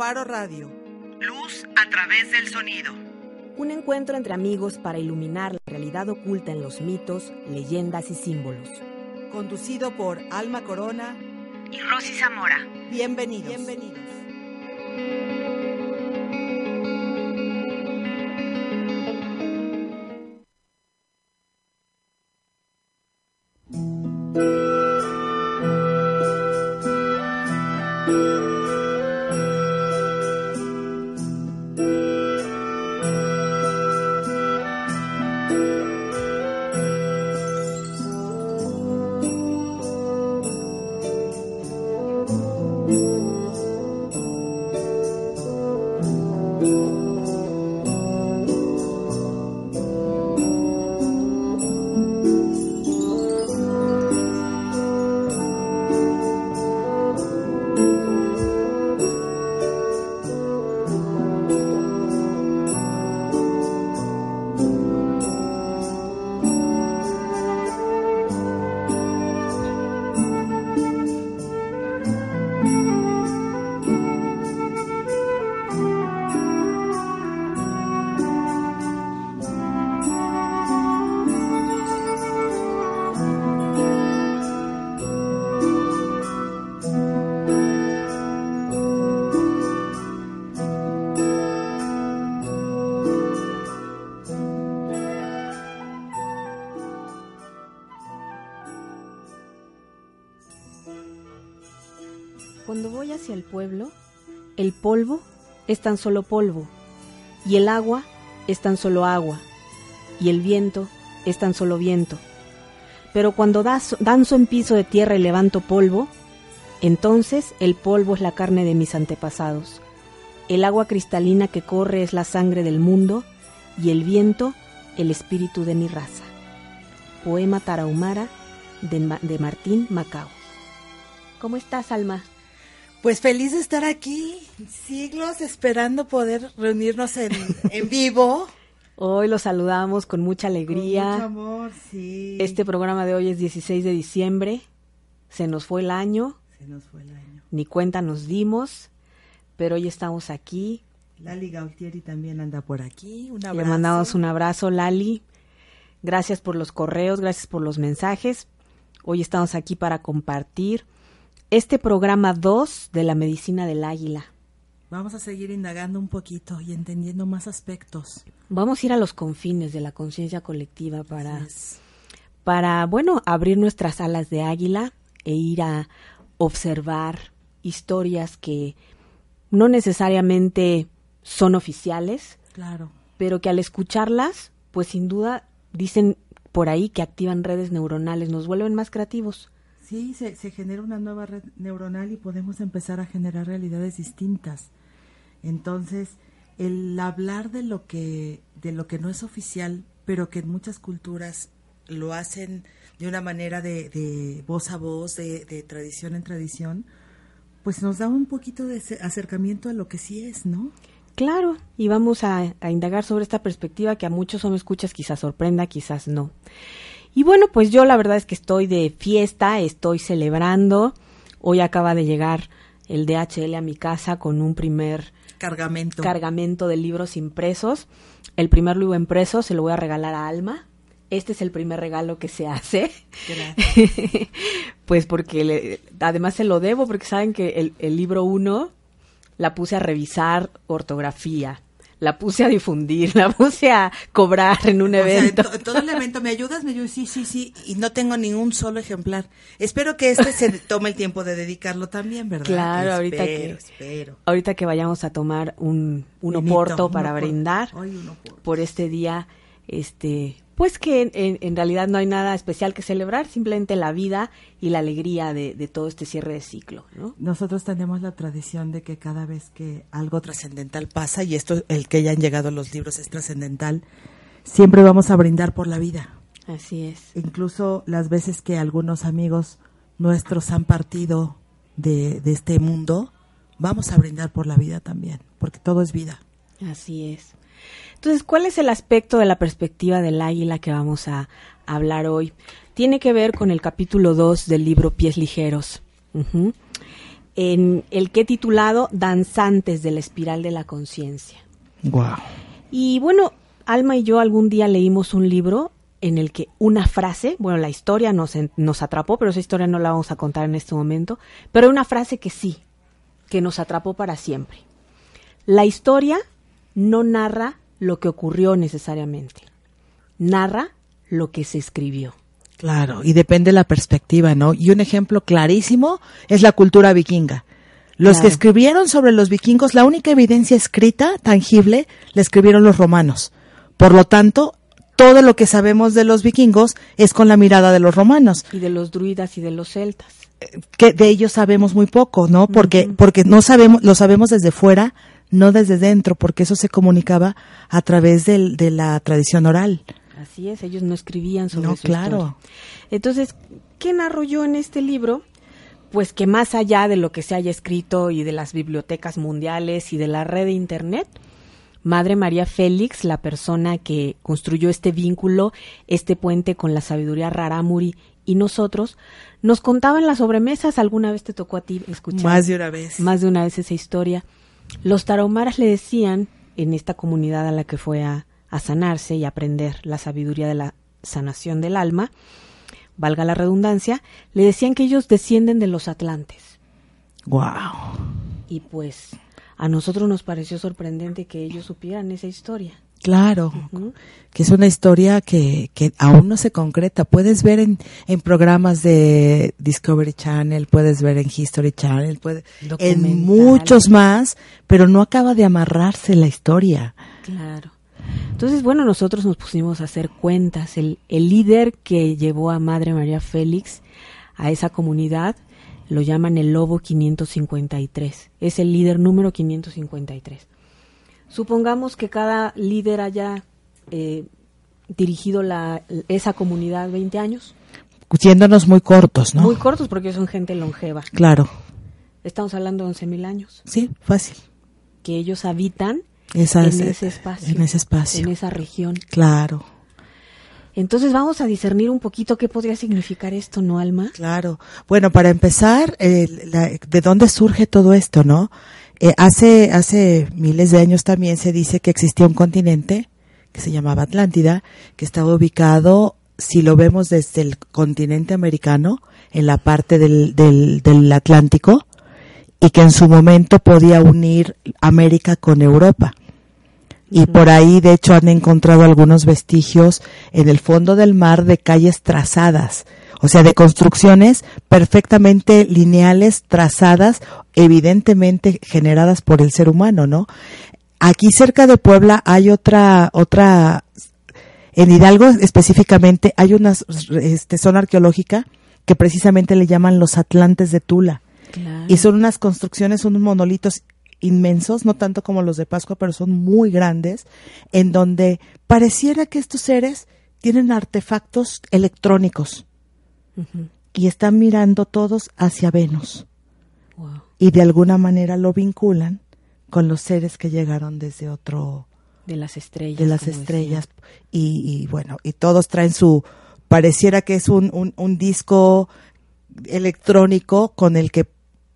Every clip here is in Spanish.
Faro Radio. Luz a través del sonido. Un encuentro entre amigos para iluminar la realidad oculta en los mitos, leyendas y símbolos. Conducido por Alma Corona y Rosy Zamora. Bienvenidos. Bienvenidos. El pueblo, el polvo es tan solo polvo, y el agua es tan solo agua, y el viento es tan solo viento. Pero cuando danzo en piso de tierra y levanto polvo, entonces el polvo es la carne de mis antepasados. El agua cristalina que corre es la sangre del mundo, y el viento el espíritu de mi raza. Poema Tarahumara de, de Martín Macao. ¿Cómo estás, Alma? Pues feliz de estar aquí, siglos esperando poder reunirnos en, en vivo. Hoy los saludamos con mucha alegría. Con mucho amor, sí. Este programa de hoy es 16 de diciembre. Se nos fue el año, Se nos fue el año. ni cuenta nos dimos, pero hoy estamos aquí. Lali Gautieri también anda por aquí. Un Le mandamos un abrazo, Lali. Gracias por los correos, gracias por los mensajes. Hoy estamos aquí para compartir este programa 2 de la medicina del águila. Vamos a seguir indagando un poquito y entendiendo más aspectos. Vamos a ir a los confines de la conciencia colectiva para para, bueno, abrir nuestras alas de águila e ir a observar historias que no necesariamente son oficiales, Claro. pero que al escucharlas, pues sin duda dicen por ahí que activan redes neuronales, nos vuelven más creativos. Sí, se, se genera una nueva red neuronal y podemos empezar a generar realidades distintas. Entonces, el hablar de lo que de lo que no es oficial, pero que en muchas culturas lo hacen de una manera de, de voz a voz, de, de tradición en tradición, pues nos da un poquito de acercamiento a lo que sí es, ¿no? Claro, y vamos a, a indagar sobre esta perspectiva que a muchos me escuchas quizás sorprenda, quizás no. Y bueno, pues yo la verdad es que estoy de fiesta, estoy celebrando. Hoy acaba de llegar el DHL a mi casa con un primer Cargamento. cargamento de libros impresos. El primer libro impreso se lo voy a regalar a Alma. Este es el primer regalo que se hace. Gracias. pues porque le- además se lo debo porque saben que el, el libro 1 la puse a revisar ortografía, la puse a difundir, la puse a cobrar en un O sea, evento. en to- todo el evento, ¿me ayudas? Me ayudas, sí, sí, sí, y no tengo ningún solo ejemplar. Espero que este se tome el tiempo de dedicarlo también, ¿verdad? Claro, ahorita Espero, que- Espero. Ahorita que vayamos a tomar un, un oporto para brindar un por este día, este, pues que en, realidad no hay nada especial que celebrar, simplemente la vida y la alegría de, de todo este cierre de ciclo, ¿no? Nosotros tenemos la tradición de que cada vez que algo trascendental pasa, y esto, el que ya han llegado los libros es trascendental, siempre vamos a brindar por la vida. Así es. Incluso las veces que algunos amigos nuestros han partido de, de este mundo, vamos a brindar por la vida también, porque todo es vida. Así es. Entonces, ¿cuál es el aspecto de la perspectiva del águila que vamos a hablar hoy? Tiene que ver con el capítulo 2 del libro Pies Ligeros, en el que he titulado Danzantes de la espiral de la conciencia. Wow. Y bueno, Alma y yo algún día leímos un libro en el que una frase, bueno, la historia nos, nos atrapó, pero esa historia no la vamos a contar en este momento, pero una frase que sí, que nos atrapó para siempre. La historia no narra lo que ocurrió necesariamente, narra lo que se escribió. Claro, y depende de la perspectiva, ¿no? Y un ejemplo clarísimo es la cultura vikinga. Los Claro. que escribieron sobre los vikingos, la única evidencia escrita, tangible, la escribieron los romanos. Por lo tanto, todo lo que sabemos de los vikingos es con la mirada de los romanos, Y de los druidas y de los celtas. que de ellos sabemos muy poco, ¿no? Porque, porque no sabemos, lo sabemos desde fuera, no desde dentro, porque eso se comunicaba a través del- de la tradición oral. Así es, ellos no escribían sobre No, su claro. historia. Entonces, ¿qué narro yo en este libro? Pues que más allá de lo que se haya escrito y de las bibliotecas mundiales y de la red de Internet, Madre María Félix, la persona que construyó este vínculo, este puente con la sabiduría rarámuri y nosotros, nos contaba en las sobremesas, alguna vez te tocó a ti escuchar Más de una vez. más de una vez esa historia. Los tarahumaras le decían, en esta comunidad a la que fue a, a sanarse y aprender la sabiduría de la sanación del alma, valga la redundancia, le decían que ellos descienden de los atlantes. Wow. Y pues a nosotros nos pareció sorprendente que ellos supieran esa historia. Claro, que es una historia que, que aún no se concreta. Puedes ver en, en programas de Discovery Channel, puedes ver en History Channel, puede, en muchos más, pero no acaba de amarrarse la historia. Claro. Entonces, bueno, nosotros nos pusimos a hacer cuentas. El, el líder que llevó a Madre María Félix a esa comunidad lo llaman el Lobo 553. Es el líder número 553. Supongamos que cada líder haya eh, dirigido la, esa comunidad 20 años. Yéndonos muy cortos, ¿no? Muy cortos porque son gente longeva. Claro, Estamos hablando de 11.000 años. sí, fácil. Que ellos habitan Esas- en ese espacio. En ese espacio. En esa región. Claro, Entonces vamos a discernir un poquito qué podría significar esto, ¿no, Alma? claro. Bueno, para empezar, eh, la- ¿de dónde surge todo esto, no? Eh, hace, hace miles de años también se dice que existía un continente que se llamaba Atlántida, que estaba ubicado, si lo vemos desde el continente americano, en la parte del, del, del Atlántico, y que en su momento podía unir América con Europa. Y por ahí, de hecho, han encontrado algunos vestigios en el fondo del mar de calles trazadas, o sea, de construcciones perfectamente lineales, trazadas, evidentemente generadas por el ser humano, ¿no? Aquí cerca de Puebla hay otra, otra, en Hidalgo específicamente hay una este, zona arqueológica que precisamente le llaman los Atlantes de Tula. Claro. Y son unas construcciones, unos monolitos inmensos, no tanto como los de Pascua, pero son muy grandes, en donde pareciera que estos seres tienen artefactos electrónicos Y están mirando todos hacia Venus Wow. y de alguna manera lo vinculan con los seres que llegaron desde otro De las estrellas. de las estrellas y, y bueno y todos traen su pareciera que es un, un, un disco electrónico con el que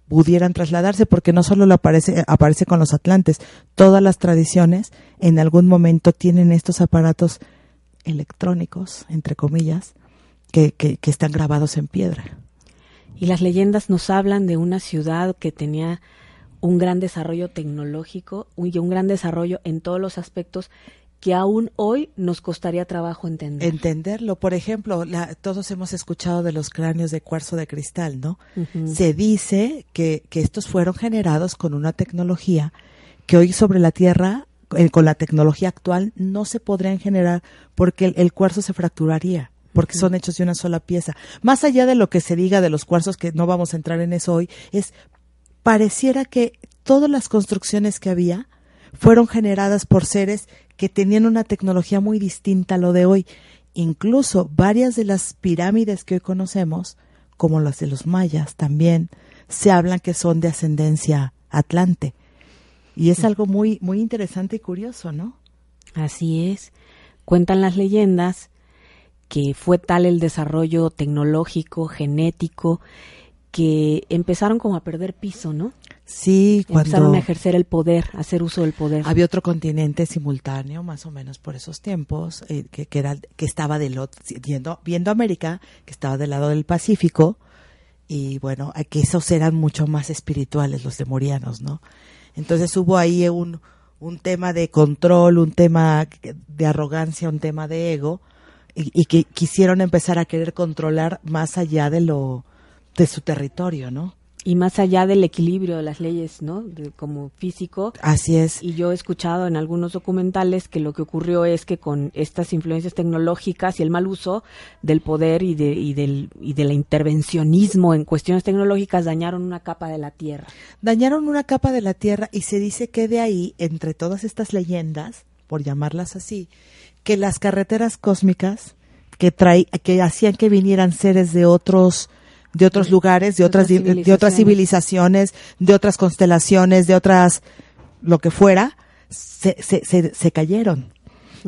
pudieran trasladarse porque no solo lo aparece aparece con los atlantes todas las tradiciones en algún momento tienen estos aparatos electrónicos entre comillas que, que, que están grabados en piedra. Y las leyendas nos hablan de una ciudad que tenía un gran desarrollo tecnológico y un gran desarrollo en todos los aspectos que aún hoy nos costaría trabajo entender. Entenderlo. Por ejemplo, la, todos hemos escuchado de los cráneos de cuarzo de cristal, ¿no? Se dice que, que estos fueron generados con una tecnología que hoy sobre la Tierra, eh, con la tecnología actual, no se podrían generar porque el, cuarzo se fracturaría porque son hechos de una sola pieza. Más allá de lo que se diga de los cuarzos, que no vamos a entrar en eso hoy, es pareciera que todas las construcciones que había fueron generadas por seres que tenían una tecnología muy distinta a lo de hoy. Incluso varias de las pirámides que hoy conocemos, como las de los mayas también, se hablan que son de ascendencia atlante. Y es algo muy, muy interesante y curioso, ¿no? Así es. Cuentan las leyendas que fue tal el desarrollo tecnológico, genético, que empezaron como a perder piso, ¿no? Sí, cuando empezaron a ejercer el poder, a hacer uso del poder. Había otro continente simultáneo, más o menos por esos tiempos, eh, que, era que estaba del viendo, viendo América, que estaba del lado del Pacífico, y bueno, que esos eran mucho más espirituales los demorianos, ¿no? Entonces hubo ahí un, un tema de control, un tema de arrogancia, un tema de ego, y, y que quisieron empezar a querer controlar más allá de lo de su territorio, ¿no? y más allá del equilibrio de las leyes, ¿no? como físico. Así es. Y yo he escuchado en algunos documentales que lo que ocurrió es que con estas influencias tecnológicas y el mal uso del poder y, de, y, del, y del intervencionismo en cuestiones tecnológicas dañaron una capa de la Tierra. Dañaron una capa de la Tierra y se dice que de ahí, entre todas estas leyendas, por llamarlas así, que las carreteras cósmicas que, traí, que hacían que vinieran seres de otros de otros lugares, de otras, de otras civilizaciones, de otras constelaciones, de otras, lo que fuera, se, se, se, cayeron,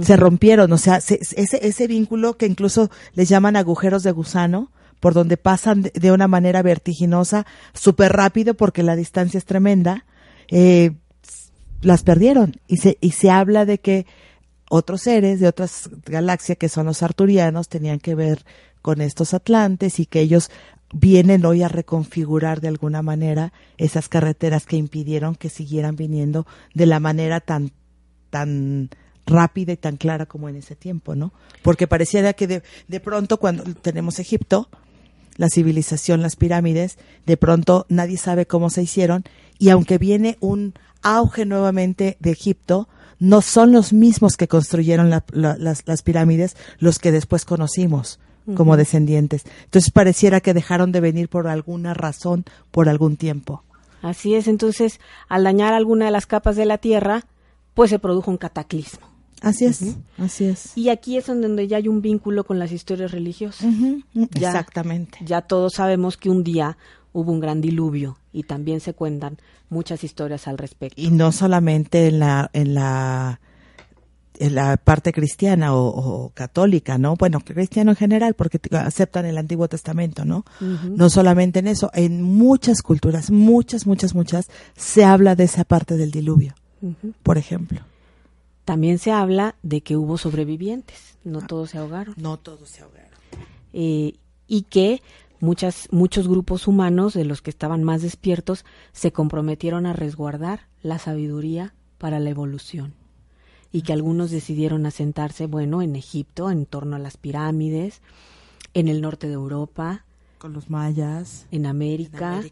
se rompieron, o sea, ese, ese vínculo que incluso les llaman agujeros de gusano, por donde pasan de, una manera vertiginosa, súper rápido porque la distancia es tremenda, eh, las perdieron. Y se, y se habla de que otros seres de otras galaxias que son los arturianos tenían que ver con estos atlantes y que ellos vienen hoy a reconfigurar de alguna manera esas carreteras que impidieron que siguieran viniendo de la manera tan tan rápida y tan clara como en ese tiempo, ¿no? Porque pareciera que de, de pronto cuando tenemos Egipto, la civilización, las pirámides, de pronto nadie sabe cómo se hicieron y aunque viene un auge nuevamente de Egipto, no son los mismos que construyeron las, las pirámides los que después conocimos como descendientes. Entonces pareciera que dejaron de venir por alguna razón, por algún tiempo. Así es, entonces al dañar alguna de las capas de la Tierra, pues se produjo un cataclismo. Así es, así es. Y aquí es donde ya hay un vínculo con las historias religiosas. Exactamente. Ya todos sabemos que un día hubo un gran diluvio y también se cuentan muchas historias al respecto. Y no solamente en la en la la parte cristiana o, católica, ¿no? Bueno, cristiano en general, porque aceptan el Antiguo Testamento, ¿no? No solamente en eso, en muchas culturas, muchas, muchas, muchas, se habla de esa parte del diluvio, por ejemplo. También se habla de que hubo sobrevivientes, no ah, todos se ahogaron. No todos se ahogaron. Eh, y que muchas, muchos grupos humanos, de los que estaban más despiertos, se comprometieron a resguardar la sabiduría para la evolución y que algunos decidieron asentarse, bueno, en Egipto, en torno a las pirámides, en el norte de Europa. Con los mayas. En América.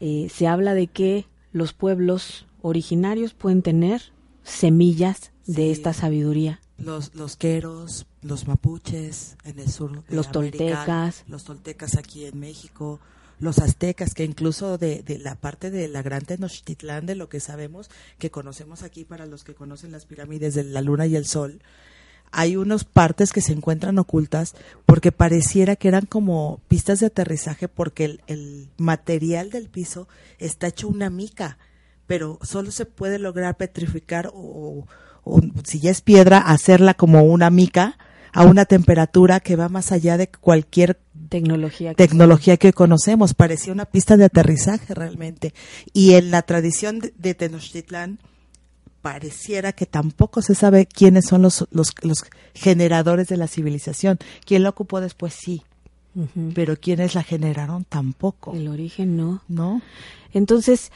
Eh, se habla de que los pueblos originarios pueden tener semillas de esta sabiduría. Los, los queros, los mapuches en el sur. los toltecas. Los toltecas aquí en México los aztecas, que incluso de, de, la parte de la gran Tenochtitlán, de lo que sabemos, que conocemos aquí para los que conocen las pirámides de la luna y el sol, hay unas partes que se encuentran ocultas porque pareciera que eran como pistas de aterrizaje porque el, el material del piso está hecho una mica, pero solo se puede lograr petrificar o, o si ya es piedra, hacerla como una mica a una temperatura que va más allá de cualquier tecnología que, tecnología que conocemos. Parecía una pista de aterrizaje realmente. Y en la tradición de, Tenochtitlán pareciera que tampoco se sabe quiénes son los, los, los generadores de la civilización. ¿Quién la ocupó después? Sí. Pero quiénes la generaron tampoco. El origen no. No. Entonces,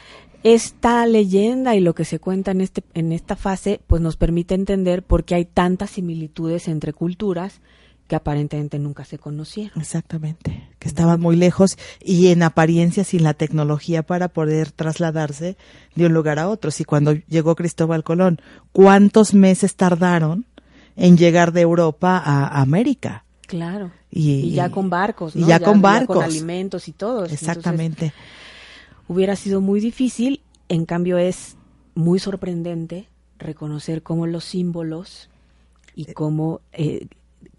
esta leyenda y lo que se cuenta en este en esta fase pues nos permite entender por qué hay tantas similitudes entre culturas que aparentemente nunca se conocieron. Exactamente, que estaban muy lejos y en apariencia sin la tecnología para poder trasladarse de un lugar a otro. Y cuando llegó Cristóbal Colón, ¿cuántos meses tardaron en llegar de Europa a América? Claro. Y, ya con barcos, ¿no? Y ya, con barcos. con alimentos y todo. Exactamente. Hubiera sido muy difícil, en cambio es muy sorprendente reconocer cómo los símbolos y cómo eh,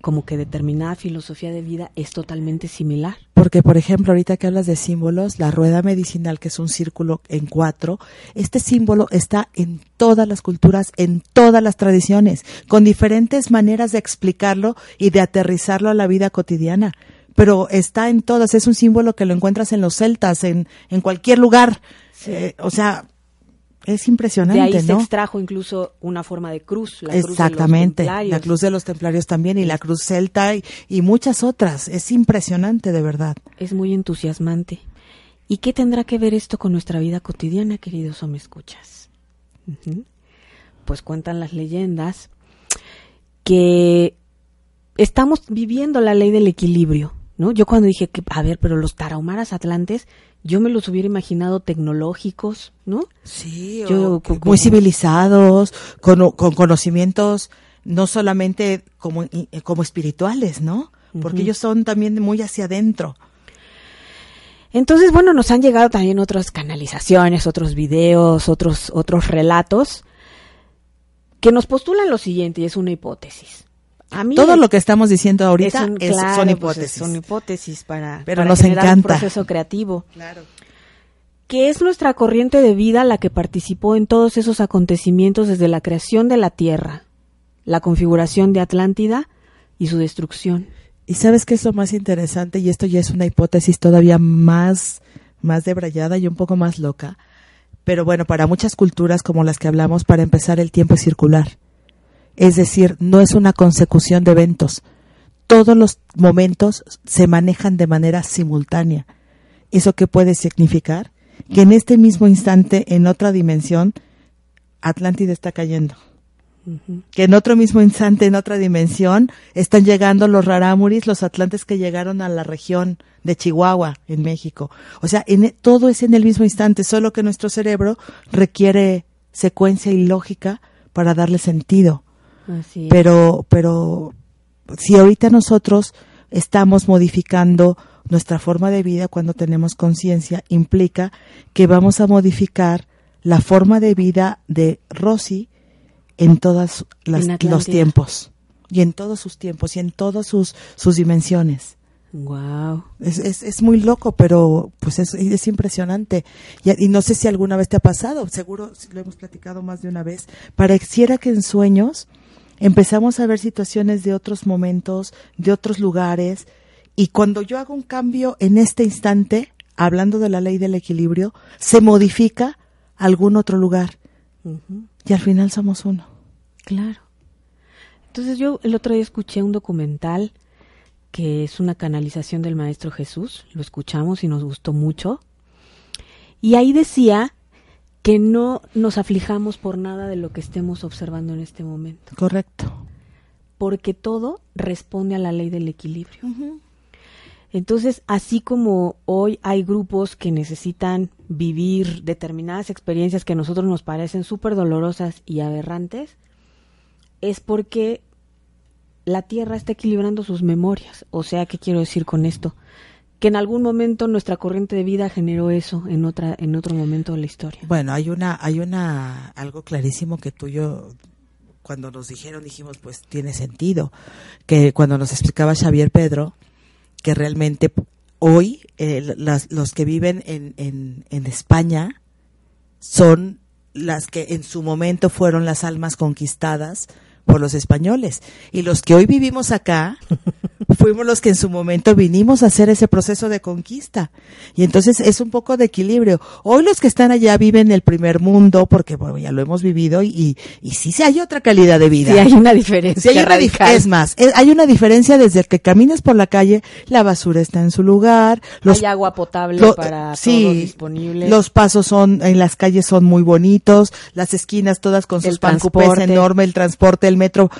como que determinada filosofía de vida es totalmente similar. Porque, por ejemplo, ahorita que hablas de símbolos, la rueda medicinal, que es un círculo en cuatro, este símbolo está en todas las culturas, en todas las tradiciones, con diferentes maneras de explicarlo y de aterrizarlo a la vida cotidiana. Pero está en todas, es un símbolo que lo encuentras en los celtas, en, en cualquier lugar. Eh, o sea, es impresionante, de ahí se extrajo incluso una forma de cruz. La Exactamente, la cruz de los templarios también y la cruz celta y, muchas otras. Es impresionante, de verdad. Es muy entusiasmante. ¿Y qué tendrá que ver esto con nuestra vida cotidiana, queridos o me escuchas? Pues cuentan las leyendas que estamos viviendo la ley del equilibrio, ¿no? Yo cuando dije que, a ver, pero los tarahumaras atlantes yo me los hubiera imaginado tecnológicos, ¿no? Sí, muy civilizados, con, conocimientos no solamente como, como espirituales, ¿no? Porque ellos son también muy hacia adentro. Entonces, bueno, nos han llegado también otras canalizaciones, otros videos, otros, otros relatos que nos postulan lo siguiente, y es una hipótesis. Todo lo que estamos diciendo ahorita son pues, hipótesis. son hipótesis para, Pero nos encanta. un proceso creativo. Claro. Que es nuestra corriente de vida la que participó en todos esos acontecimientos desde la creación de la Tierra, la configuración de Atlántida y su destrucción. Y sabes qué es lo más interesante, y esto ya es una hipótesis todavía más, más debrayada y un poco más loca. Pero bueno, para muchas culturas como las que hablamos, para empezar el tiempo es circular es decir, no es una consecución de eventos. Todos los momentos se manejan de manera simultánea. ¿Eso qué puede significar? Que en este mismo instante, en otra dimensión, Atlántida está cayendo. Que en otro mismo instante, en otra dimensión, están llegando los rarámuris, los atlantes que llegaron a la región de Chihuahua, en México. O sea, en, e, todo es en el mismo instante, solo que nuestro cerebro requiere secuencia y lógica para darle sentido. Pero, pero si ahorita nosotros estamos modificando nuestra forma de vida cuando tenemos conciencia, implica que vamos a modificar la forma de vida de Rosy en todos los tiempos y en todos sus tiempos y en todas sus, sus dimensiones. Wow. Es, es, es, muy loco, pero pues es, es impresionante. Y, y, no sé si alguna vez te ha pasado, seguro lo hemos platicado más de una vez. Pareciera que en sueños empezamos a ver situaciones de otros momentos, de otros lugares, y cuando yo hago un cambio en este instante, hablando de la ley del equilibrio, se modifica algún otro lugar. Y al final somos uno. Claro. Entonces yo el otro día escuché un documental que es una canalización del Maestro Jesús, lo escuchamos y nos gustó mucho. Y ahí decía que no nos aflijamos por nada de lo que estemos observando en este momento. Correcto. Porque todo responde a la ley del equilibrio. Entonces, así como hoy hay grupos que necesitan vivir determinadas experiencias que a nosotros nos parecen súper dolorosas y aberrantes, es porque la Tierra está equilibrando sus memorias. O sea, ¿qué quiero decir con esto? Que en algún momento nuestra corriente de vida generó eso en otra en otro momento de la historia. Bueno, hay una hay una algo clarísimo que tú y yo cuando nos dijeron dijimos pues tiene sentido que cuando nos explicaba Xavier Pedro que realmente hoy eh, las, los que viven en, en, en España son las que en su momento fueron las almas conquistadas por los españoles y los que hoy vivimos acá fuimos los que en su momento vinimos a hacer ese proceso de conquista. Y entonces es un poco de equilibrio. Hoy los que están allá viven el primer mundo, porque bueno, ya lo hemos vivido y, y, sí, sí hay otra calidad de vida. Sí hay una diferencia. Sí hay una dif- es más, es- hay una diferencia desde el que caminas por la calle, la basura está en su lugar, los Hay agua potable lo- para sí, todos disponible. Los pasos son, en las calles son muy bonitos, las esquinas todas con sus pancupés enorme, el transporte, el metro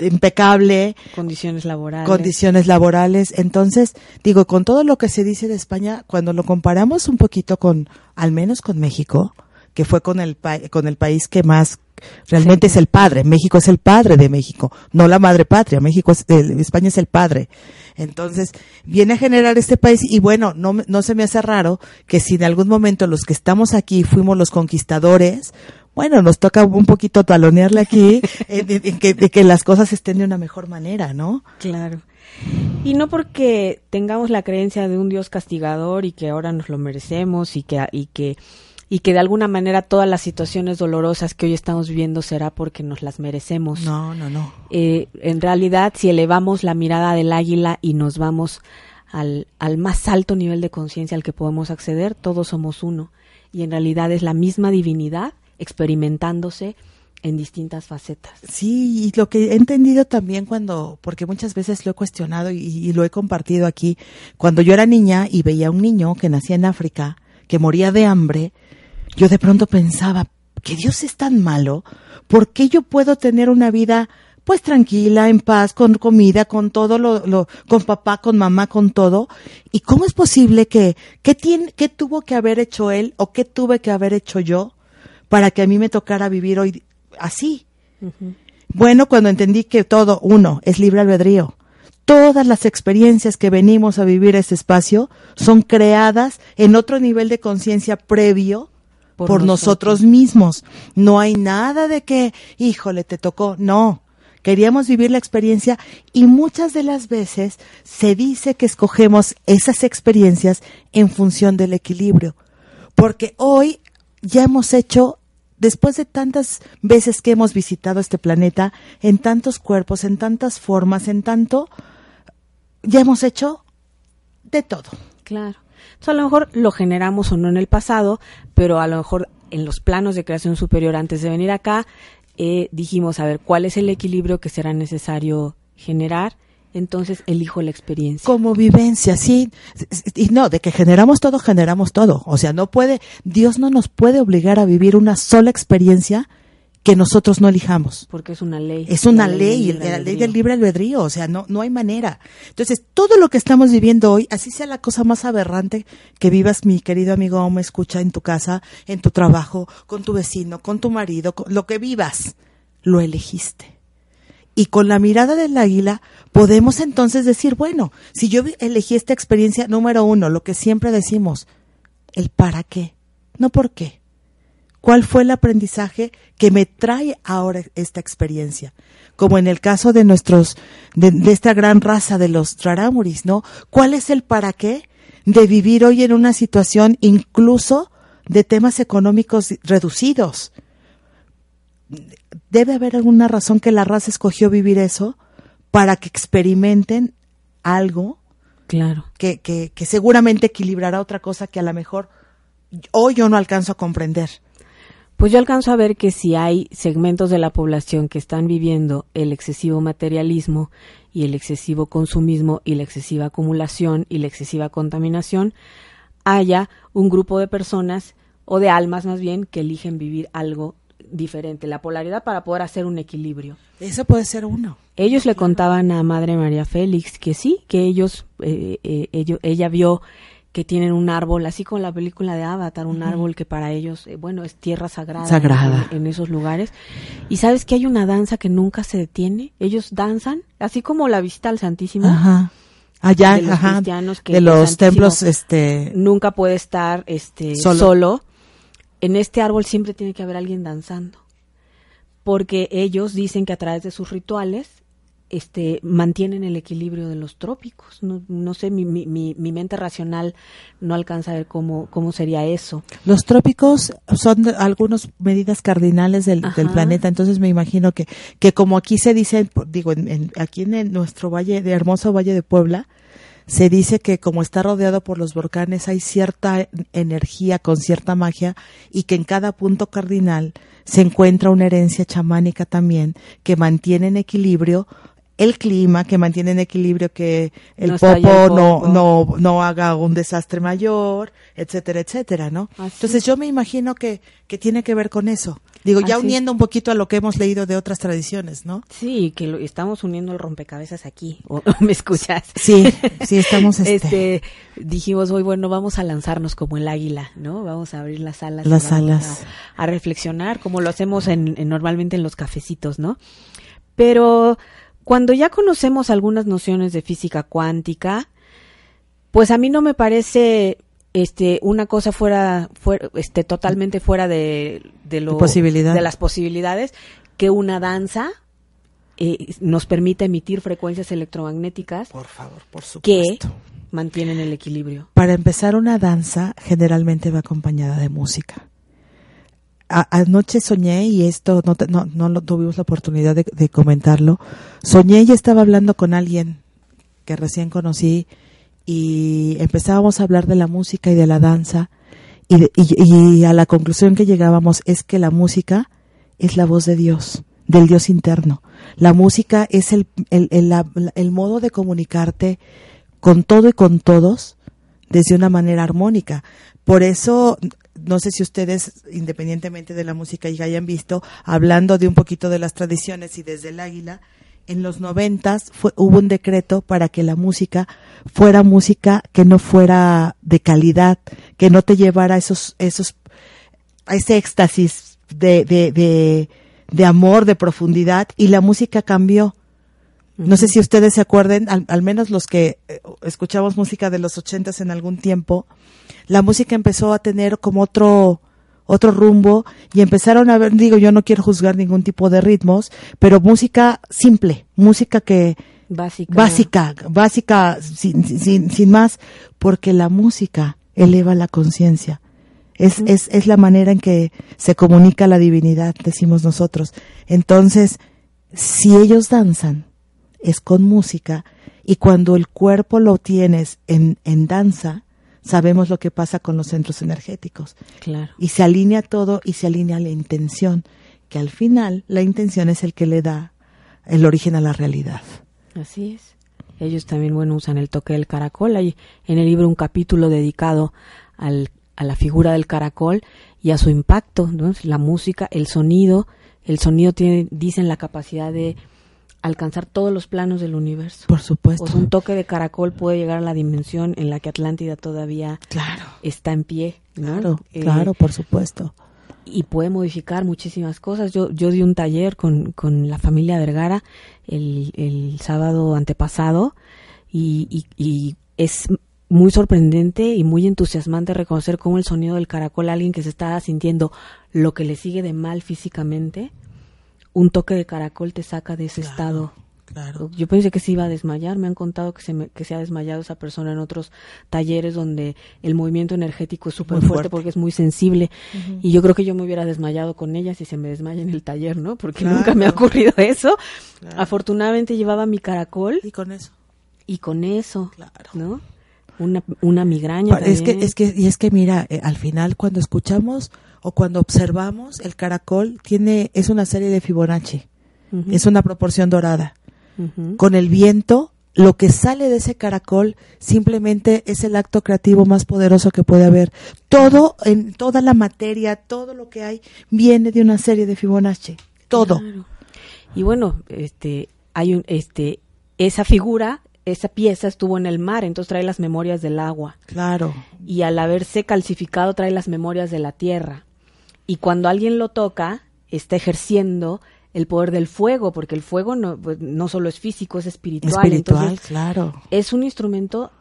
impecable, condiciones laborales. condiciones laborales. Entonces, digo, con todo lo que se dice de España, cuando lo comparamos un poquito con, al menos con México, que fue con el, pa- con el país que más realmente es el padre. México es el padre de México, no la madre patria. México es, el- España es el padre. Entonces, viene a generar este país y bueno, no, no se me hace raro que si en algún momento los que estamos aquí fuimos los conquistadores, bueno, nos toca un poquito talonearle aquí en- en que, de que las cosas estén de una mejor manera, ¿no? Claro. Y no porque tengamos la creencia de un Dios castigador y que ahora nos lo merecemos y que y que y que de alguna manera todas las situaciones dolorosas que hoy estamos viviendo será porque nos las merecemos. No, no, no. Eh, en realidad, si elevamos la mirada del águila y nos vamos al, al más alto nivel de conciencia al que podemos acceder, todos somos uno. Y en realidad es la misma divinidad experimentándose en distintas facetas. Sí, y lo que he entendido también cuando, porque muchas veces lo he cuestionado y, lo he compartido aquí, cuando yo era niña y veía a un niño que nacía en África, que moría de hambre, yo de pronto pensaba, que Dios es tan malo, ¿por qué yo puedo tener una vida pues tranquila, en paz, con comida, con todo lo, lo con papá, con mamá, con todo? ¿Y cómo es posible que, qué tiene, qué tuvo que haber hecho él o qué tuve que haber hecho yo para que a mí me tocara vivir hoy así? Bueno, cuando entendí que todo, uno, es libre albedrío. Todas las experiencias que venimos a vivir ese espacio son creadas en otro nivel de conciencia previo por, Por nosotros. nosotros. mismos. No hay nada de que, híjole, te tocó. No. Queríamos vivir la experiencia y muchas de las veces se dice que escogemos esas experiencias en función del equilibrio. Porque hoy ya hemos hecho después de tantas veces que hemos visitado este planeta, en tantos cuerpos, en tantas formas, en tanto, ya hemos hecho de todo. Claro. Entonces, a lo mejor lo generamos o no en el pasado, pero a lo mejor en los planos de creación superior antes de venir acá, eh, dijimos, a ver, ¿cuál es el equilibrio que será necesario generar? Entonces elijo la experiencia. Como vivencia, sí. Y no, de que generamos todo, generamos todo. O sea, no puede, Dios no nos puede obligar a vivir una sola experiencia que nosotros no elijamos. Porque es una ley. Es una La ley, la ley del libre albedrío, o sea, no, no hay manera. Entonces, todo lo que estamos viviendo hoy, así sea la cosa más aberrante que vivas, mi querido amigo, o me escucha en tu casa, en tu trabajo, con tu vecino, con tu marido, con lo que vivas, lo elegiste. Y con la mirada del águila podemos entonces decir, bueno, si yo elegí esta experiencia número uno, lo que siempre decimos, el para qué, no por qué. ¿Cuál fue el aprendizaje que me trae ahora esta experiencia? Como en el caso de nuestros, de, esta gran raza de los Traramuris, ¿no? ¿Cuál es el para qué de vivir hoy en una situación incluso de temas económicos reducidos? Debe haber alguna razón que la raza escogió vivir eso para que experimenten algo Claro. que, que, que seguramente equilibrará otra cosa que a lo mejor hoy yo no alcanzo a comprender. Pues yo alcanzo a ver que si hay segmentos de la población que están viviendo el excesivo materialismo y el excesivo consumismo y la excesiva acumulación y la excesiva contaminación, haya un grupo de personas o de almas más bien que eligen vivir algo diferente, la polaridad para poder hacer un equilibrio. Eso puede ser uno. Ellos le contaban a Madre María Félix que sí, que ellos, eh, eh, ello- ella vio que tienen un árbol, así como la película de Avatar, un árbol que para ellos, eh, bueno, es tierra sagrada, Sagrada. En, en esos lugares. Y sabes que hay una danza que nunca se detiene. Ellos danzan, así como la visita al Santísimo. Ajá. Allá, de los ajá. cristianos que de los templos, este. Nunca puede estar este, Solo. solo. En este árbol siempre tiene que haber alguien danzando. Porque ellos dicen que a través de sus rituales este, mantienen el equilibrio de los trópicos. No, no sé, mi, mi, mi, mente racional no alcanza a ver cómo, cómo sería eso. Los trópicos son algunas medidas cardinales del, del, planeta, entonces me imagino que, que como aquí se dice, digo, en, aquí en nuestro valle, de hermoso valle de Puebla, se dice que como está rodeado por los volcanes hay cierta energía con cierta magia y que en cada punto cardinal se encuentra una herencia chamánica también que mantiene en equilibrio el clima, que mantiene en equilibrio que el, popo, No, no, no haga un desastre mayor, etcétera, etcétera, ¿no? Entonces yo me imagino que, que tiene que ver con eso. Digo, ya uniendo un poquito a lo que hemos leído de otras tradiciones, ¿no? Sí, que lo, estamos uniendo el rompecabezas aquí. ¿O, ¿Me escuchas? Sí, sí, estamos. Este... este... dijimos hoy, bueno, vamos a lanzarnos como el águila, ¿no? Vamos a abrir las alas. Las alas. A, reflexionar, como lo hacemos en, normalmente en los cafecitos, ¿no? Pero cuando ya conocemos algunas nociones de física cuántica, pues a mí no me parece este una cosa fuera, fuera este totalmente fuera de, de lo de las posibilidades que una danza eh, nos permite emitir frecuencias electromagnéticas por favor por supuesto. que mantienen el equilibrio. Para empezar una danza generalmente va acompañada de música. Anoche soñé y esto no, no, no, tuvimos la oportunidad de, comentarlo. Soñé y estaba hablando con alguien que recién conocí y empezábamos a hablar de la música y de la danza y, y, a la conclusión que llegábamos es que la música es la voz de Dios, del Dios interno. La música es el, el, el modo de comunicarte con todo y con todos desde una manera armónica. Por eso no sé si ustedes, independientemente de la música, ya hayan visto, hablando de un poquito de las tradiciones y desde el águila, en los noventas hubo un decreto para que la música fuera música que no fuera de calidad, que no te llevara esos, esos, a ese éxtasis de, de, de, de amor, de profundidad, y la música cambió. No sé si ustedes se acuerden, al, menos los que eh, escuchamos música de los ochentas en algún tiempo, la música empezó a tener como otro, otro rumbo y empezaron a ver, digo, yo no quiero juzgar ningún tipo de ritmos, pero música simple, música que básica, básica, básica sin, sin, sin más, porque la música eleva la conciencia. Es, es, es la manera en que se comunica la divinidad, decimos nosotros. Entonces, si ellos danzan, es con música, y cuando el cuerpo lo tienes en, en danza, sabemos lo que pasa con los centros energéticos. Claro. Y se alinea todo y se alinea la intención, que al final la intención es el que le da el origen a la realidad. Así es. Ellos también, bueno, usan el toque del caracol. Hay en el libro un capítulo dedicado al, a la figura del caracol y a su impacto, ¿no? La música, el sonido. El sonido tiene, dicen, la capacidad de alcanzar todos los planos del universo. Por supuesto. un toque de caracol puede llegar a la dimensión en la que Atlántida todavía claro. está en pie. Claro, eh, claro, por supuesto. Y puede modificar muchísimas cosas. Yo, yo di un taller con, con la familia Vergara el, el sábado antepasado y, y, y es muy sorprendente y muy entusiasmante reconocer cómo el sonido del caracol, alguien que se está sintiendo lo que le sigue de mal físicamente, un toque de caracol te saca de ese estado. Claro. Yo pensé que se iba a desmayar. Me han contado que se, que se ha desmayado esa persona en otros talleres donde el movimiento energético es súper fuerte, porque es muy sensible. Y yo creo que yo me hubiera desmayado con ella si se me desmaya en el taller, ¿no? Porque nunca me ha ocurrido eso. Afortunadamente llevaba mi caracol. Y con eso. Y con eso. Claro. ¿No? Una, una migraña. Es que, es que, y es que mira, eh, al final cuando escuchamos o cuando observamos el caracol tiene es una serie de Fibonacci, es una proporción dorada. Con el viento, lo que sale de ese caracol simplemente es el acto creativo más poderoso que puede haber. Todo en toda la materia, todo lo que hay viene de una serie de Fibonacci, todo. Y bueno, este hay un este esa figura esa pieza estuvo en el mar, entonces trae las memorias del agua. Claro. Y al haberse calcificado trae las memorias de la tierra. Y cuando alguien lo toca, está ejerciendo el poder del fuego, porque el fuego no, pues, no solo es físico, es espiritual. Espiritual, claro. Es un instrumento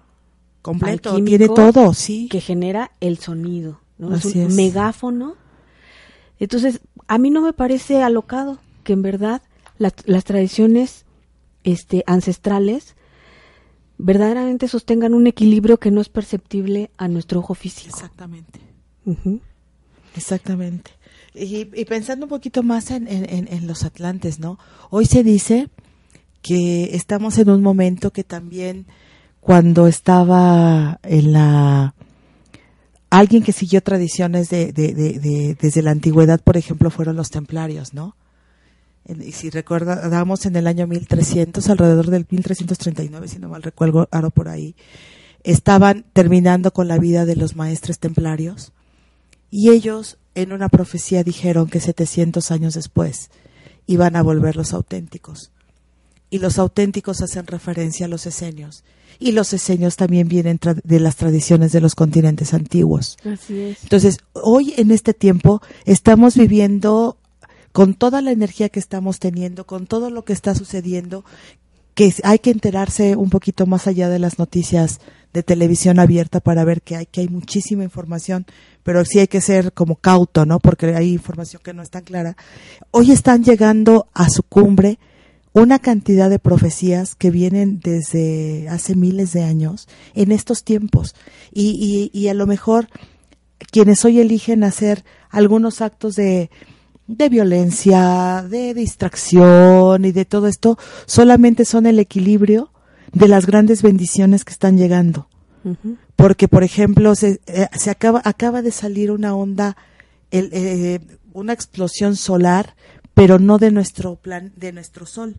completo, tiene todo, sí. Que genera el sonido, ¿no? es un megáfono. Entonces, a mí no me parece alocado que en verdad las tradiciones este, ancestrales verdaderamente sostengan un equilibrio que no es perceptible a nuestro ojo físico. Exactamente. Exactamente. Y, y pensando un poquito más en, en- los atlantes, ¿no? Hoy se dice que estamos en un momento que también cuando estaba en la alguien que siguió tradiciones de, de- de- de- desde la antigüedad, por ejemplo, fueron los templarios, ¿no? En- Y si recordamos en el año 1300, alrededor del 1339, si no mal recuerdo, ahora por ahí, estaban terminando con la vida de los maestres templarios y ellos en una profecía dijeron que 700 años después iban a volver los auténticos. Y los auténticos hacen referencia a los esenios. Y los esenios también vienen tra- de las tradiciones de los continentes antiguos. Así es. Entonces, hoy en este tiempo estamos viviendo con toda la energía que estamos teniendo, con todo lo que está sucediendo, que hay que enterarse un poquito más allá de las noticias de televisión abierta para ver que hay que hay muchísima información, pero sí hay que ser como cauto, ¿no? Porque hay información que no es tan clara. Hoy están llegando a su cumbre una cantidad de profecías que vienen desde hace miles de años en estos tiempos y, y, y a lo mejor quienes hoy eligen hacer algunos actos de, de violencia, de distracción y de todo esto, solamente son el equilibrio de las grandes bendiciones que están llegando. Porque, por ejemplo, se, eh, se acaba, acaba de salir una onda, el, eh, una explosión solar, pero no de nuestro plan, de nuestro sol,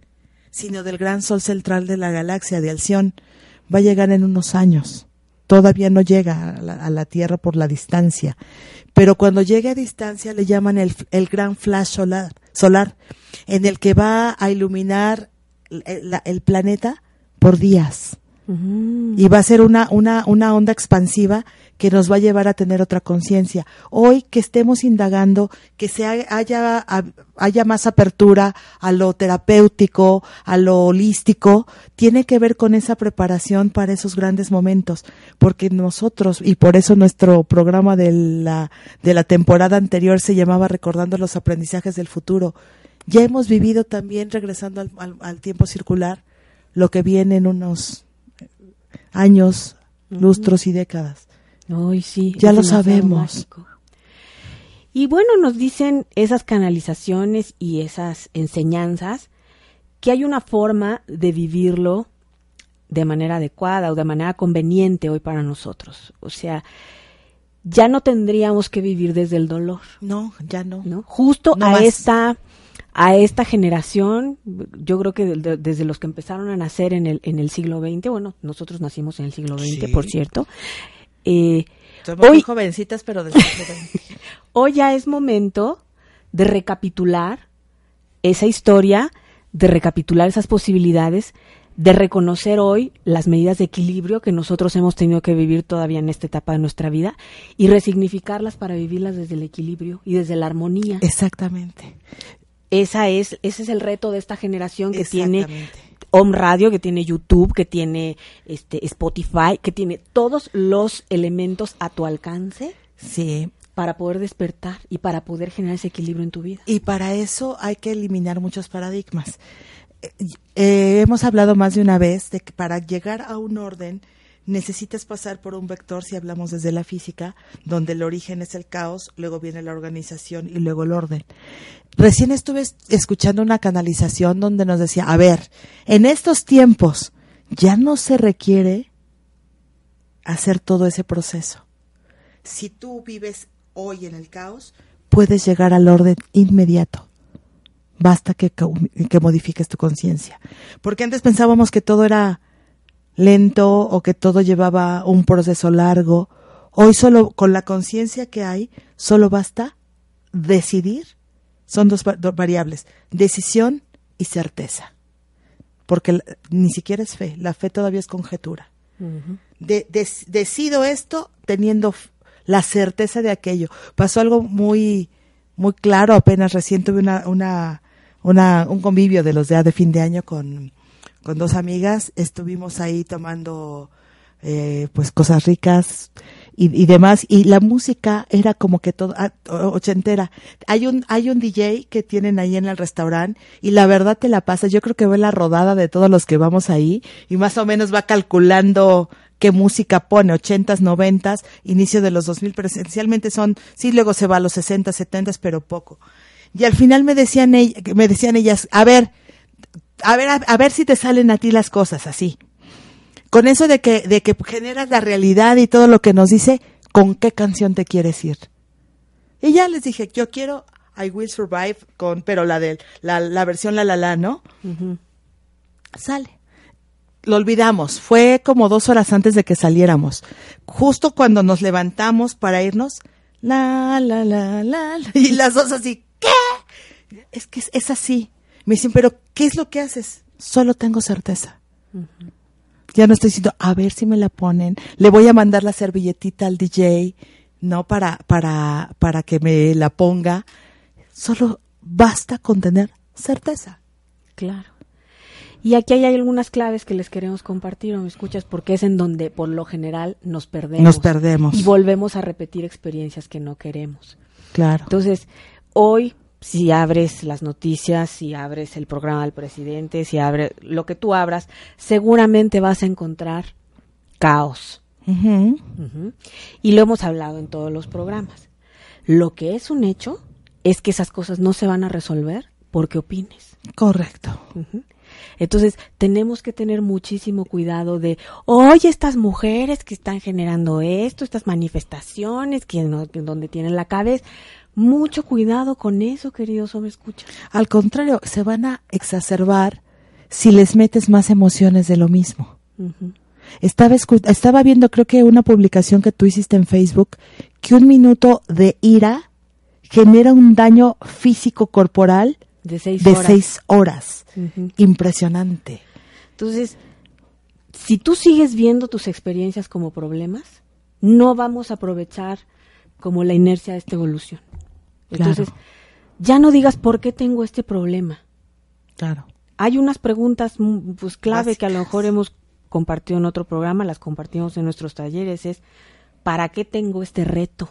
sino del gran sol central de la galaxia, de Alción. Va a llegar en unos años. Todavía no llega a la, a la Tierra por la distancia. Pero cuando llegue a distancia le llaman el, el gran flash solar, solar, en el que va a iluminar el, la- el planeta por días Y va a ser una, una, una onda expansiva que nos va a llevar a tener otra conciencia. Hoy que estemos indagando, que se ha- haya, ha- haya más apertura a lo terapéutico, a lo holístico, tiene que ver con esa preparación para esos grandes momentos, porque nosotros, y por eso nuestro programa de la, de la temporada anterior se llamaba Recordando los aprendizajes del futuro, ya hemos vivido también, regresando al, al- al tiempo circular, lo que viene en unos años, lustros y décadas. Ay, sí. Ya lo sabemos. mágico. Y bueno, nos dicen esas canalizaciones y esas enseñanzas que hay una forma de vivirlo de manera adecuada o de manera conveniente hoy para nosotros. O sea, ya no tendríamos que vivir desde el dolor, No, ya no. ¿no? Justo No a más. esta a esta generación, yo creo que de- de- desde los que empezaron a nacer en el en el siglo XX, bueno, nosotros nacimos en el siglo XX, Sí. por cierto. Eh, Somos Hoy- muy jovencitas, pero del siglo XX. hoy ya es momento de recapitular esa historia, de recapitular esas posibilidades, de reconocer hoy las medidas de equilibrio que nosotros hemos tenido que vivir todavía en esta etapa de nuestra vida y resignificarlas para vivirlas desde el equilibrio y desde la armonía. Exactamente. Esa es, ese es el reto de esta generación que tiene. Home Radio, que tiene YouTube, que tiene este Spotify, que tiene todos los elementos a tu alcance Sí. para poder despertar y para poder generar ese equilibrio en tu vida. Y para eso hay que eliminar muchos paradigmas. Eh, eh, hemos hablado más de una vez de que para llegar a un orden necesitas pasar por un vector, si hablamos desde la física, donde el origen es el caos, luego viene la organización y luego el orden. Recién estuve es- escuchando una canalización donde nos decía, a ver, en estos tiempos ya no se requiere hacer todo ese proceso. Si tú vives hoy en el caos, puedes llegar al orden inmediato. Basta que, que modifiques tu conciencia. Porque antes pensábamos que todo era lento o que todo llevaba un proceso largo. Hoy solo con la conciencia que hay, solo basta decidir. Son dos va- dos variables, decisión y certeza. Porque la- ni siquiera es fe, la fe todavía es conjetura de- decido esto teniendo la certeza de aquello. Pasó algo muy muy claro apenas recién tuve una, una, una- un convivio de los de, de fin de año con, con dos amigas. Estuvimos ahí tomando eh, pues cosas ricas y, y demás y la música era como que todo ah, ochentera hay un hay un DJ que tienen ahí en el restaurante y la verdad te la pasas yo creo que ve la rodada de todos los que vamos ahí y más o menos va calculando qué música pone ochentas noventas inicio de los 2000 pero esencialmente son sí luego se va a los 60 70 pero poco y al final me decían me decían ellas a ver a ver a, a ver si te salen a ti las cosas así con eso de que, de que generas la realidad y todo lo que nos dice, ¿con qué canción te quieres ir? Y ya les dije, yo quiero I Will Survive con, pero la de la, la versión La La La, ¿no? Sale. Lo olvidamos. Fue como dos horas antes de que saliéramos. Justo cuando nos levantamos para irnos, la, la, la, la, la, y las dos así, ¿qué? Es que es, es así. Me dicen, pero ¿qué es lo que haces? Solo tengo certeza. Ya no estoy diciendo, a ver si me la ponen. Le voy a mandar la servilletita al DJ, no para, para, para que me la ponga. Solo basta con tener certeza. Claro. Y aquí hay algunas claves que les queremos compartir, ¿o me escuchas? Porque es en donde por lo general nos perdemos. Nos perdemos. Y volvemos a repetir experiencias que no queremos. Claro. Entonces, hoy, si abres las noticias, si abres el programa del presidente, si abres lo que tú abras, seguramente vas a encontrar caos. Y lo hemos hablado en todos los programas. Lo que es un hecho es que esas cosas no se van a resolver porque opines. Correcto. Entonces, tenemos que tener muchísimo cuidado de, oye, estas mujeres que están generando esto, estas manifestaciones, que no, donde tienen la cabeza. Mucho cuidado con eso, queridos, ¿o me escuchas? Al contrario, se van a exacerbar si les metes más emociones de lo mismo. Estaba, estaba viendo, creo que una publicación que tú hiciste en Facebook, que un minuto de ira genera un daño físico corporal De seis de horas. seis horas. Ujú. Impresionante. Entonces, si tú sigues viendo tus experiencias como problemas, no vamos a aprovechar como la inercia de esta evolución. Entonces, Claro. ya no digas por qué tengo este problema. Claro. Hay unas preguntas mm, pues clave que a lo mejor hemos compartido en otro programa, las compartimos en nuestros talleres, es ¿para qué tengo este reto?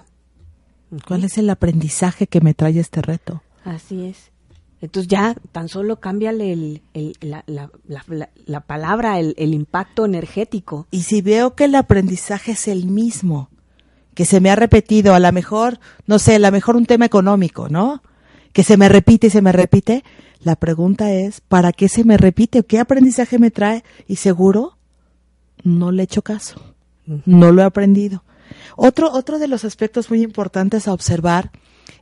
¿Cuál es el aprendizaje que me trae este reto? Así es. Entonces ya tan solo cámbiale el, el- la, la- la- la- la palabra, el, el impacto energético. Y si veo que el aprendizaje es el mismo, que se me ha repetido, a lo mejor, no sé, a lo mejor un tema económico, ¿no? Que se me repite y se me repite, la pregunta es, ¿para qué se me repite? ¿Qué aprendizaje me trae? Y seguro, no le he hecho caso, no lo he aprendido. Otro, otro de los aspectos muy importantes a observar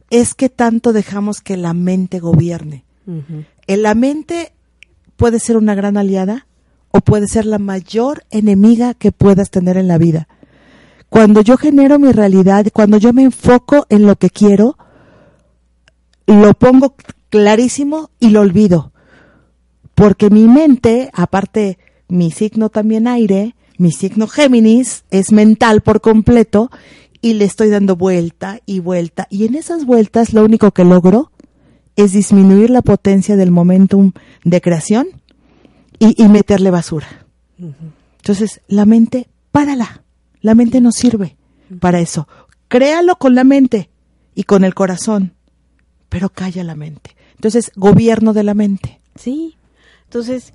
es que tanto dejamos que la mente gobierne. En la mente puede ser una gran aliada o puede ser la mayor enemiga que puedas tener en la vida. Cuando yo genero mi realidad, cuando yo me enfoco en lo que quiero, lo pongo clarísimo y lo olvido. Porque mi mente, aparte mi signo también aire, mi signo Géminis es mental por completo y le estoy dando vuelta y vuelta. Y en esas vueltas lo único que logro es disminuir la potencia del momentum de creación y, y meterle basura. Entonces, la mente, párala. La mente no sirve para eso. Créalo con la mente y con el corazón, pero calla la mente. Entonces, gobierno de la mente. Sí. Entonces,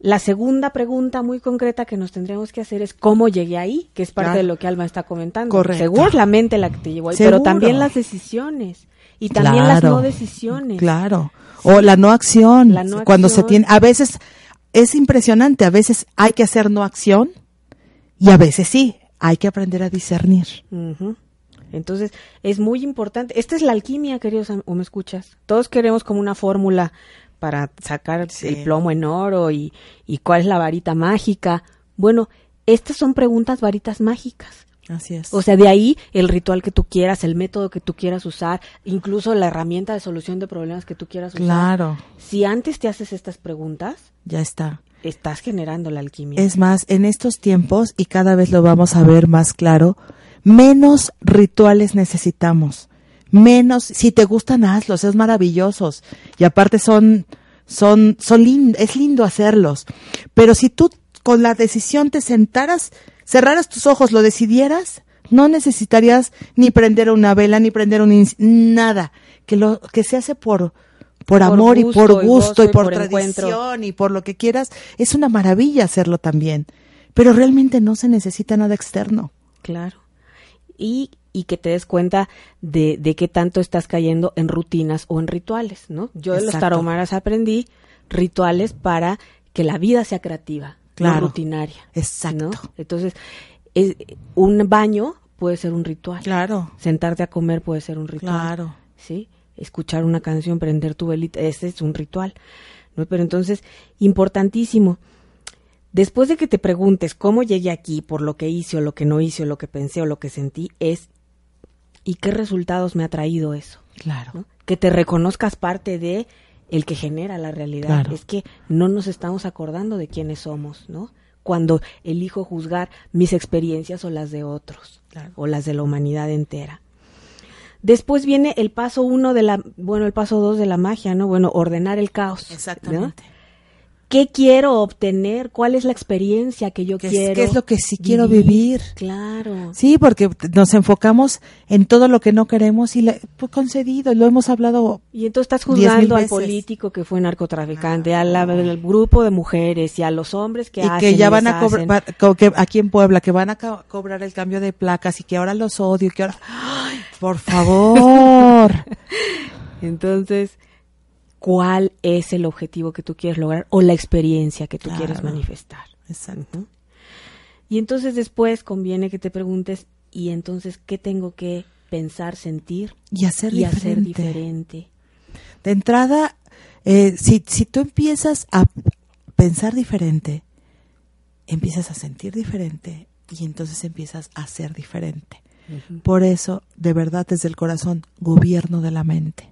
la segunda pregunta muy concreta que nos tendríamos que hacer es cómo llegué ahí, que es parte Claro. de lo que Alma está comentando. Correcto. Seguro la mente la que te llevó ahí, Seguro. pero también las decisiones y también las no decisiones. Claro. O la no acción. La no cuando se tiene, a veces es impresionante, a veces hay que hacer no acción y a veces sí, hay que aprender a discernir. Entonces, es muy importante. Esta es la alquimia, queridos, o me escuchas. Todos queremos como una fórmula para sacar Sí. el plomo en oro y, y cuál es la varita mágica. Bueno, estas son preguntas varitas mágicas. Así es. O sea, de ahí el ritual que tú quieras, el método que tú quieras usar, incluso la herramienta de solución de problemas que tú quieras usar. claro, Si antes te haces estas preguntas, ya está. Estás generando la alquimia. Es más, en estos tiempos, y cada vez lo vamos a ver más claro, menos rituales necesitamos. Menos, si te gustan, hazlos, es maravillosos. Y aparte son, son, son lin- es lindo hacerlos. Pero si tú con la decisión te sentaras, cerraras tus ojos, lo decidieras, No necesitarías ni prender una vela, ni prender un nada. Que lo que se hace por por, Por amor y por gusto y y por, por encuentro. tradición y por lo que quieras, es una maravilla hacerlo también. Pero realmente no se necesita nada externo. Claro. Y, y que te des cuenta de, de qué tanto estás cayendo en rutinas o en rituales, ¿no? Yo de los Exacto. tarahumaras aprendí rituales para que la vida sea creativa, Claro. no rutinaria. Exacto. ¿no? Entonces, es, un baño puede ser un ritual. Claro. Sentarte a comer puede ser un ritual. Claro. ¿sí? Escuchar una canción, prender tu velita, ese es un ritual. ¿no? Pero entonces, importantísimo. Después de que te preguntes cómo llegué aquí, por lo que hice o lo que no hice o lo que pensé o lo que sentí, es ¿y qué resultados me ha traído eso? Claro. ¿no? Que te reconozcas parte de el que genera la realidad. Claro. Es que no nos estamos acordando de quiénes somos, ¿no? Cuando elijo juzgar mis experiencias o las de otros, Claro. o las de la humanidad entera. Después viene el paso uno de la, bueno, el paso dos de la magia, ¿no? Bueno, ordenar el caos. ¿no? ¿Qué quiero obtener? ¿Cuál es la experiencia que yo ¿Qué es- quiero? qué es lo que sí quiero vivir? Claro. Sí, porque nos enfocamos en todo lo que no queremos y le, pues, concedido, lo hemos hablado. Y entonces estás juzgando al veces. político que fue narcotraficante, al, al grupo de mujeres y a los hombres que y hacen que ya van a cobrar, que aquí en Puebla, que van a cobrar el cambio de placas y que ahora los odio, y que ahora... ¡Ay, por favor! Entonces, ¿cuál es el objetivo que tú quieres lograr o la experiencia que tú Claro. quieres manifestar? Exacto. Y entonces después conviene que te preguntes, ¿y entonces qué tengo que pensar, sentir Y hacer y hacer diferente. diferente? De entrada, eh, si, si tú empiezas a pensar diferente, empiezas a sentir diferente y entonces empiezas a ser diferente. Por eso, de verdad, desde el corazón, gobierno de la mente.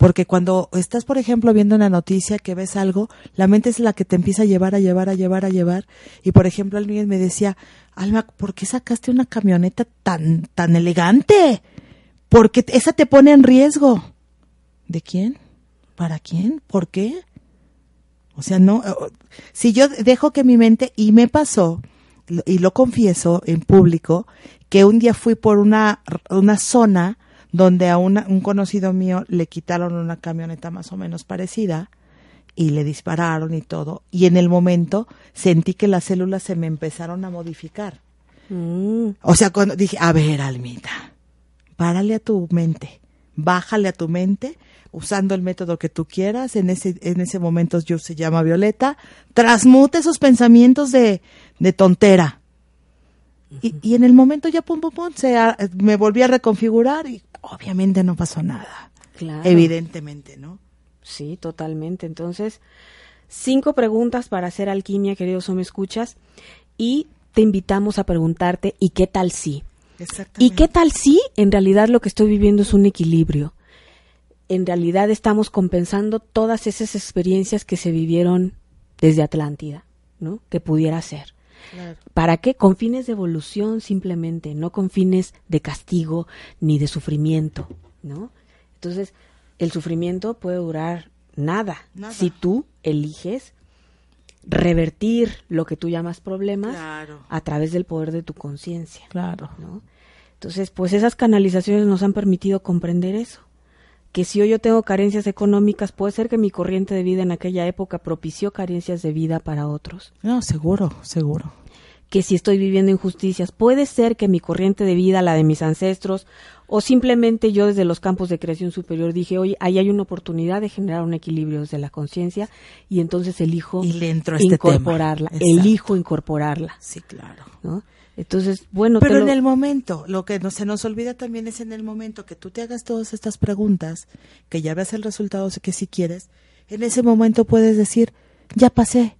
Porque cuando estás, por ejemplo, viendo una noticia que ves algo, la mente es la que te empieza a llevar, a llevar, a llevar, a llevar. Y, por ejemplo, alguien me decía, Alma, ¿por qué sacaste una camioneta tan, tan elegante? Porque esa te pone en riesgo. ¿De quién? ¿Para quién? ¿Por qué? O sea, no, si yo dejo que mi mente, y me pasó, y lo confieso en público, que un día fui por una, una zona donde a una- un conocido mío le quitaron una camioneta más o menos parecida y le dispararon y todo. Y en el momento sentí que las células se me empezaron a modificar. Mm, O sea, cuando dije, a ver, Almita, párale a tu mente, bájale a tu mente, usando el método que tú quieras. En ese, en ese momento yo se llama Violeta. Transmute esos pensamientos de, de tontera. Y, y en el momento ya pum, pum, pum, se, me volví a reconfigurar y obviamente no pasó nada. claro. Evidentemente, ¿no? Sí, totalmente. Entonces, cinco preguntas para hacer alquimia, queridos o me escuchas, y te invitamos a preguntarte, ¿y qué tal si? Exactamente. ¿Y qué tal si en realidad lo que estoy viviendo es un equilibrio? En realidad estamos compensando todas esas experiencias que se vivieron desde Atlántida, ¿no? Que pudiera ser. Claro. ¿Para qué? Con fines de evolución simplemente, no con fines de castigo ni de sufrimiento, ¿no? Entonces, el sufrimiento puede durar nada, Nada. si tú eliges revertir lo que tú llamas problemas Claro. a través del poder de tu conciencia, Claro. ¿no? Entonces, pues esas canalizaciones nos han permitido comprender eso. Que si hoy yo tengo carencias económicas, puede ser que mi corriente de vida en aquella época propició carencias de vida para otros No, seguro, seguro. que si estoy viviendo injusticias, puede ser que mi corriente de vida, la de mis ancestros, o simplemente yo desde los campos de creación superior dije, oye, ahí hay una oportunidad de generar un equilibrio desde la conciencia y entonces elijo Y le entro a este incorporarla, tema. Elijo incorporarla, Sí, claro. ¿no? Entonces, bueno, Pero lo- en el momento, lo que no, se nos olvida también es en el momento que tú te hagas todas estas preguntas, que ya veas el resultado que si quieres, en ese momento puedes decir, ya pasé,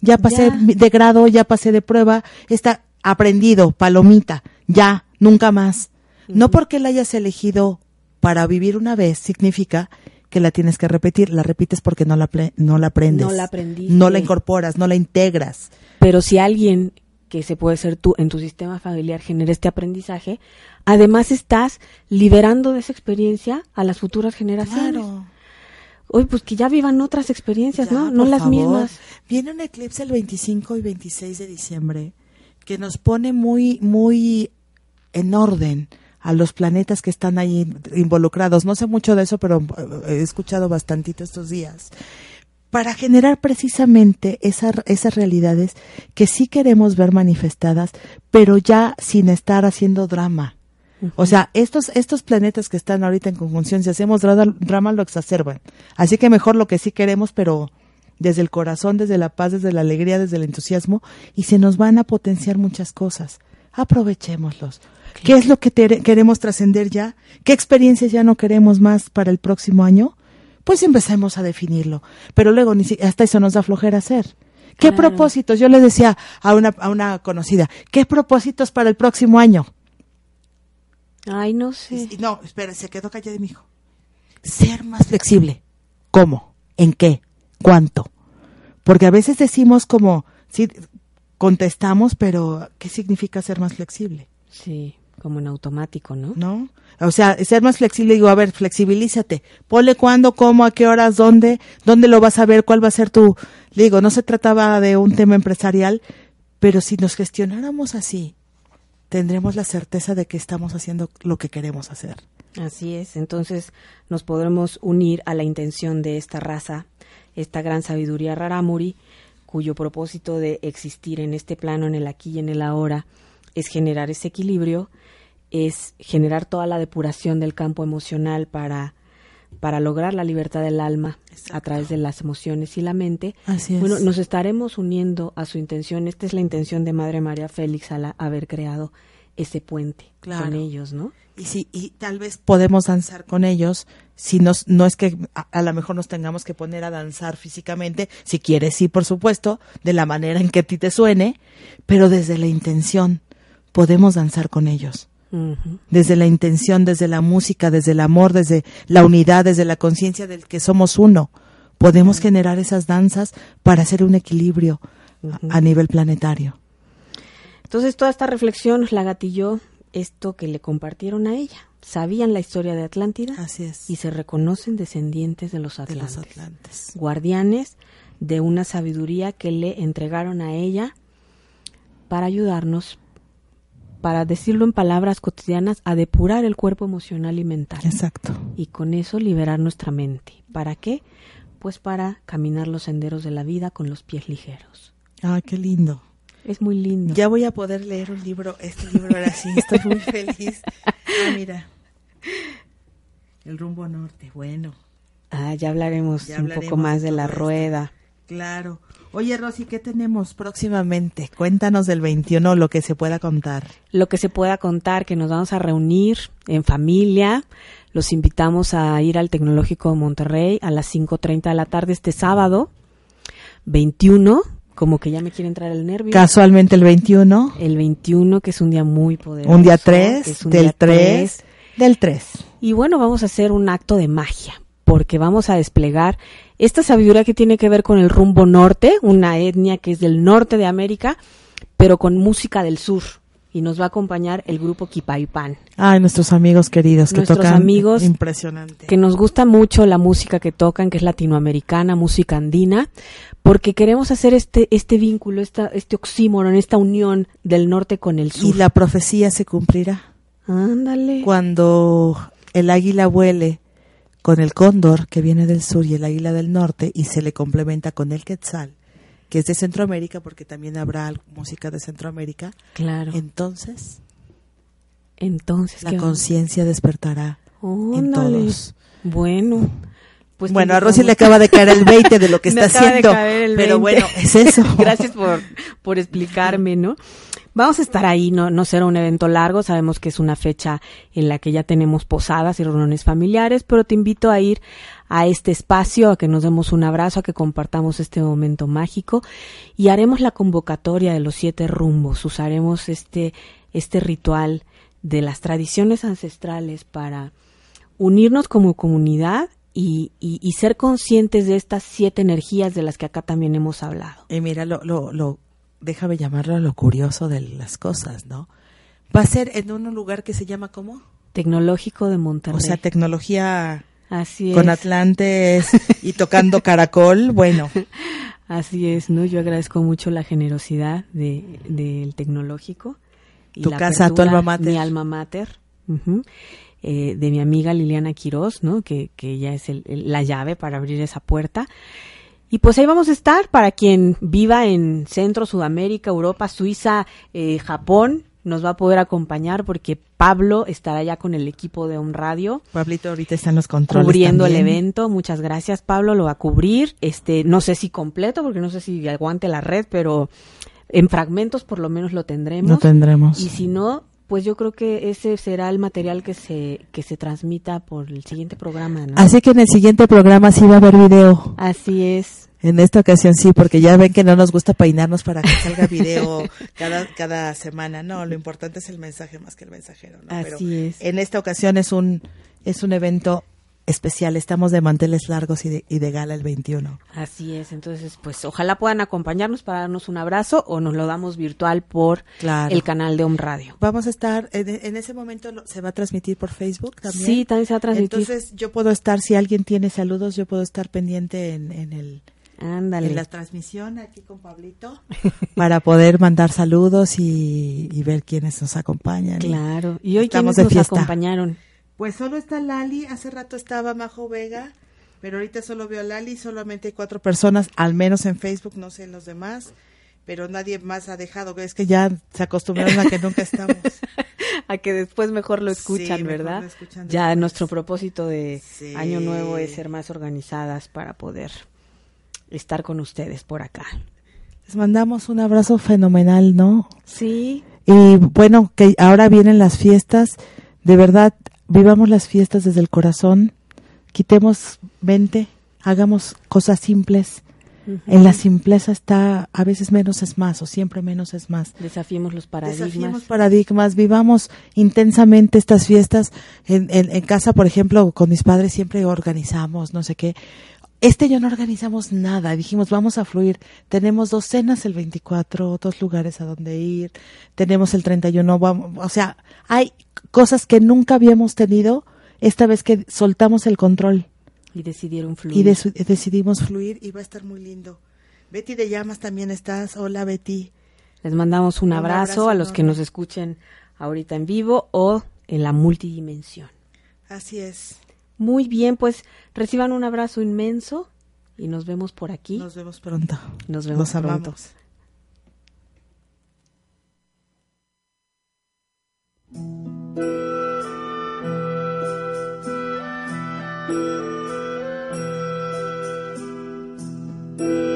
ya pasé Ya. de grado, ya pasé de prueba, está aprendido, palomita, ya, nunca más. No porque la hayas elegido para vivir una vez significa que la tienes que repetir, la repites porque no la, no la aprendes. No la aprendiste. No la incorporas, no la integras. Pero si alguien que se puede ser tú en tu sistema familiar genera este aprendizaje, además estás liberando de esa experiencia a las futuras generaciones. Claro. Oye, pues que ya vivan otras experiencias, Ya, ¿no? No las favor. mismas. Viene un eclipse el 25 y 26 de diciembre que nos pone muy, muy en orden a los planetas que están ahí involucrados. No sé mucho de eso, pero eh, he escuchado bastantito estos días. Para generar precisamente esa- esas realidades que sí queremos ver manifestadas, pero ya sin estar haciendo drama. O sea, estos, estos planetas que están ahorita en conjunción, si hacemos dra- drama, lo exacerban. Así que mejor lo que sí queremos, pero desde el corazón, desde la paz, desde la alegría, desde el entusiasmo, y se nos van a potenciar muchas cosas. Aprovechémoslos. ¿Qué es lo que te- queremos trascender ya? ¿Qué experiencias ya no queremos más para el próximo año? Pues empecemos a definirlo. Pero luego ni si- hasta eso nos da flojera hacer. ¿Qué Claro. propósitos? Yo le decía a una, a una conocida, ¿qué propósitos para el próximo año? Ay, no sé. No, espera, se quedó callado y me dijo, ser más flexible. ¿Cómo? ¿En qué? ¿Cuánto? Porque a veces decimos como, sí, contestamos, pero ¿qué significa ser más flexible? Sí, como en automático, ¿no? ¿No? O sea, ser más flexible, digo, a ver, flexibilízate. Ponle cuándo, cómo, a qué horas, dónde, dónde lo vas a ver, cuál va a ser tu... Le digo, no se trataba de un tema empresarial, pero si nos gestionáramos así, tendremos la certeza de que estamos haciendo lo que queremos hacer. Así es, entonces nos podremos unir a la intención de esta raza, esta gran sabiduría rarámuri, cuyo propósito de existir en este plano, en el aquí y en el ahora, es generar ese equilibrio, es generar toda la depuración del campo emocional para, para lograr la libertad del alma a través de las emociones y la mente. Así es. Bueno, nos estaremos uniendo a su intención. Esta es la intención de Madre María Félix al haber creado ese puente Claro. con ellos, ¿no? Y sí, y tal vez podemos danzar con ellos, si nos, no es que a, a lo mejor nos tengamos que poner a danzar físicamente, si quieres sí, por supuesto, de la manera en que a ti te suene, pero desde la intención podemos danzar con ellos. Desde la intención, desde la música, desde el amor, desde la unidad, desde la conciencia del que somos uno, podemos generar esas danzas para hacer un equilibrio a- a nivel planetario. Entonces toda esta reflexión la gatilló esto que le compartieron a ella. Sabían la historia de Atlántida Así es. y se reconocen descendientes de los de los Atlantes. guardianes de una sabiduría que le entregaron a ella para ayudarnos, para decirlo en palabras cotidianas, a depurar el cuerpo emocional y mental. Exacto. Y con eso liberar nuestra mente. ¿Para qué? Pues para caminar los senderos de la vida con los pies ligeros. Ah, qué lindo. Es muy lindo. Ya voy a poder leer un libro, este libro ahora sí, estoy muy feliz. Ah, mira. El rumbo norte, bueno, Ah, ya hablaremos Ya un hablaremos poco más de la esto. rueda. claro. Oye, Rosy, ¿qué tenemos próximamente? Cuéntanos del 21, lo que se pueda contar. Lo que se pueda contar, que nos vamos a reunir en familia. Los invitamos a ir al Tecnológico de Monterrey a las 5.30 de la tarde este sábado, 21, como que ya me quiere entrar el nervio. Casualmente el 21, el 21, que es un día muy poderoso. un día que 3, es un del día 3, del 3. Y bueno, vamos a hacer un acto de magia, porque vamos a desplegar esta sabiduría que tiene que ver con el rumbo norte, una etnia que es del norte de América, pero con música del sur. Y nos va a acompañar el grupo Kipaipan, Ay, nuestros amigos queridos que Nuestros tocan. amigos Impresionante. que nos gusta mucho la música que tocan, que es latinoamericana, música andina, porque queremos hacer este, este vínculo, esta, este oxímoron, esta unión del norte con el Y sur. la profecía se cumplirá. Ándale. cuando el águila vuele con el cóndor que viene del sur y el águila del norte y se le complementa con el quetzal, que es de Centroamérica porque también habrá música de Centroamérica, Claro. entonces Entonces, la conciencia despertará en Ándale. todos. Bueno, pues bueno, a Rosy le acaba de caer el 20 de lo que Me está de haciendo, caer el pero 20. bueno, es eso. Gracias por, por explicarme, ¿no? Vamos a estar ahí, no, no será un evento largo, sabemos que es una fecha en la que ya tenemos posadas y reuniones familiares, pero te invito a ir a este espacio, a que nos demos un abrazo, a que compartamos este momento mágico y haremos la convocatoria de los siete rumbos, usaremos este, este ritual de las tradiciones ancestrales para unirnos como comunidad y, y- ser conscientes de estas siete energías de las que acá también hemos hablado. Y mira, lo, lo, lo, déjame llamarlo lo curioso de las cosas, ¿no? Va a ser en un lugar que se llama ¿cómo? Tecnológico de Monterrey. O sea, tecnología así con es. Atlantes y tocando caracol, bueno, Así es, ¿no? Yo agradezco mucho la generosidad de, del tecnológico y tu la casa, tu alma mater. Mi alma mater. eh, de mi amiga Liliana Quiroz, ¿no? Que, que ella es el- el- la llave para abrir esa puerta. Y pues ahí vamos a estar para quien viva en Centro, Sudamérica, Europa, Suiza, eh, Japón, nos va a poder acompañar porque Pablo estará ya con el equipo de un radio Pablito ahorita está en los controles cubriendo el evento. Muchas gracias, Pablo, lo va a cubrir. Este, no sé si completo porque no sé si aguante la red, pero en fragmentos por lo menos lo tendremos. No tendremos. Y si no, pues yo creo que ese será el material que se que se transmita por el siguiente programa, ¿no? Así que en el siguiente programa sí va a haber video. Así es. En esta ocasión sí, porque ya ven que no nos gusta peinarnos para que salga video cada, cada semana. No, lo importante es el mensaje más que el mensajero. ¿no? Pero Así es. En esta ocasión es un, es un evento especial. Estamos de manteles largos y de, y de gala el 21. Así es, entonces pues ojalá puedan acompañarnos para darnos un abrazo o nos lo damos virtual por Claro. el canal de Home Radio. Vamos a estar, en, en ese momento se va a transmitir por Facebook también. Sí, también se va a transmitir. Entonces yo puedo estar, si alguien tiene saludos, yo puedo estar pendiente en, en el, Ándale. en la transmisión aquí con Pablito para poder mandar saludos y, y ver quiénes nos acompañan. Claro. Y hoy Estamos quiénes nos acompañaron. Pues solo está Lali, hace rato estaba Majo Vega, pero ahorita solo veo a Lali, solamente hay cuatro personas, al menos en Facebook, no sé en los demás, pero nadie más ha dejado, es que ya se acostumbraron a que nunca estamos. a que después mejor lo escuchan, Sí, ¿verdad? lo escuchan ya nuestro propósito de Sí. año nuevo es ser más organizadas para poder estar con ustedes por acá. Les mandamos un abrazo fenomenal, ¿no? Sí, Y bueno, que ahora vienen las fiestas, de verdad, vivamos las fiestas desde el corazón, quitemos mente, hagamos cosas simples. En la simpleza está a veces menos es más o siempre menos es más. desafiemos los paradigmas. Desafiemos paradigmas, vivamos intensamente estas fiestas. En, en, en casa, por ejemplo, con mis padres siempre organizamos, no sé qué. Este año no organizamos nada, dijimos vamos a fluir. Tenemos dos cenas el 24, dos lugares a donde ir, tenemos el 31, vamos, o sea, hay cosas que nunca habíamos tenido esta vez que soltamos el control. Y decidieron fluir. Y decidimos fluir y va a estar muy lindo. Betty de Llamas también estás. Hola Betty. Les mandamos un, abrazo, a los que nos escuchen ahorita en vivo o en la multidimensión. Así es. Muy bien, pues reciban un abrazo inmenso y nos vemos por aquí. Nos vemos pronto. Nos vemos nos pronto. thank you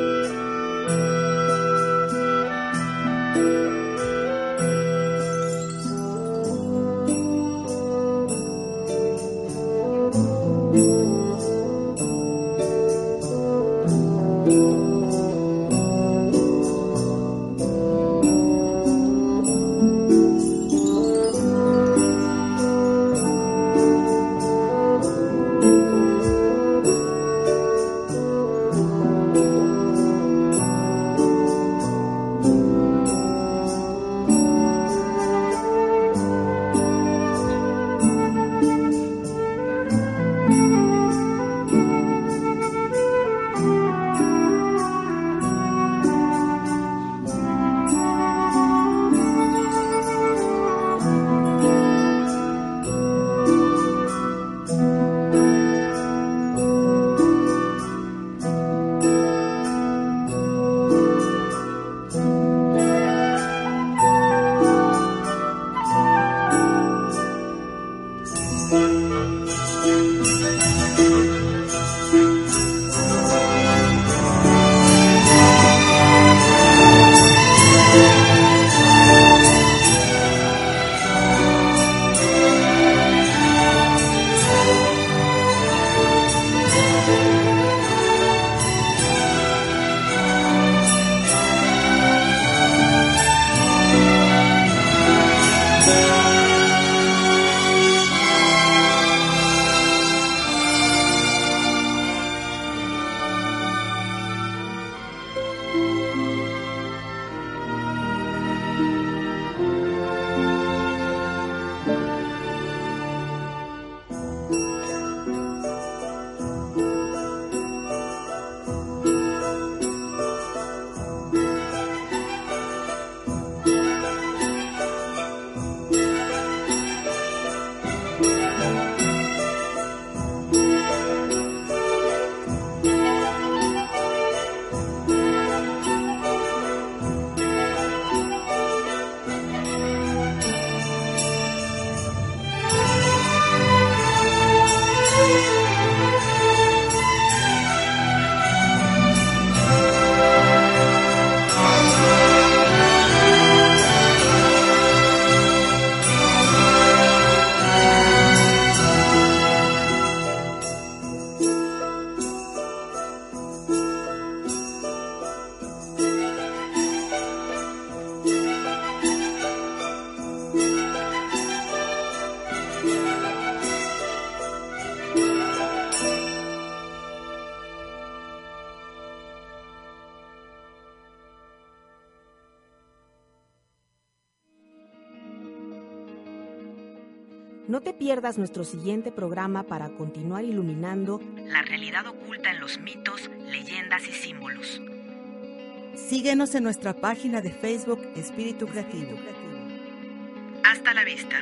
pierdas nuestro siguiente programa para continuar iluminando La realidad oculta en los mitos, leyendas y símbolos. Síguenos en nuestra página de Facebook Espíritu Creativo. Hasta la vista.